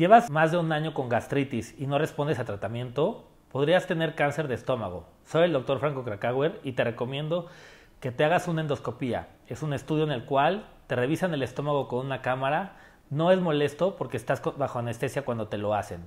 ¿Llevas más de un año con gastritis y no respondes a tratamiento? Podrías tener cáncer de estómago. Soy el doctor Franco Krakauer y te recomiendo que te hagas una endoscopía. Es un estudio en el cual te revisan el estómago con una cámara. No es molesto porque estás bajo anestesia cuando te lo hacen.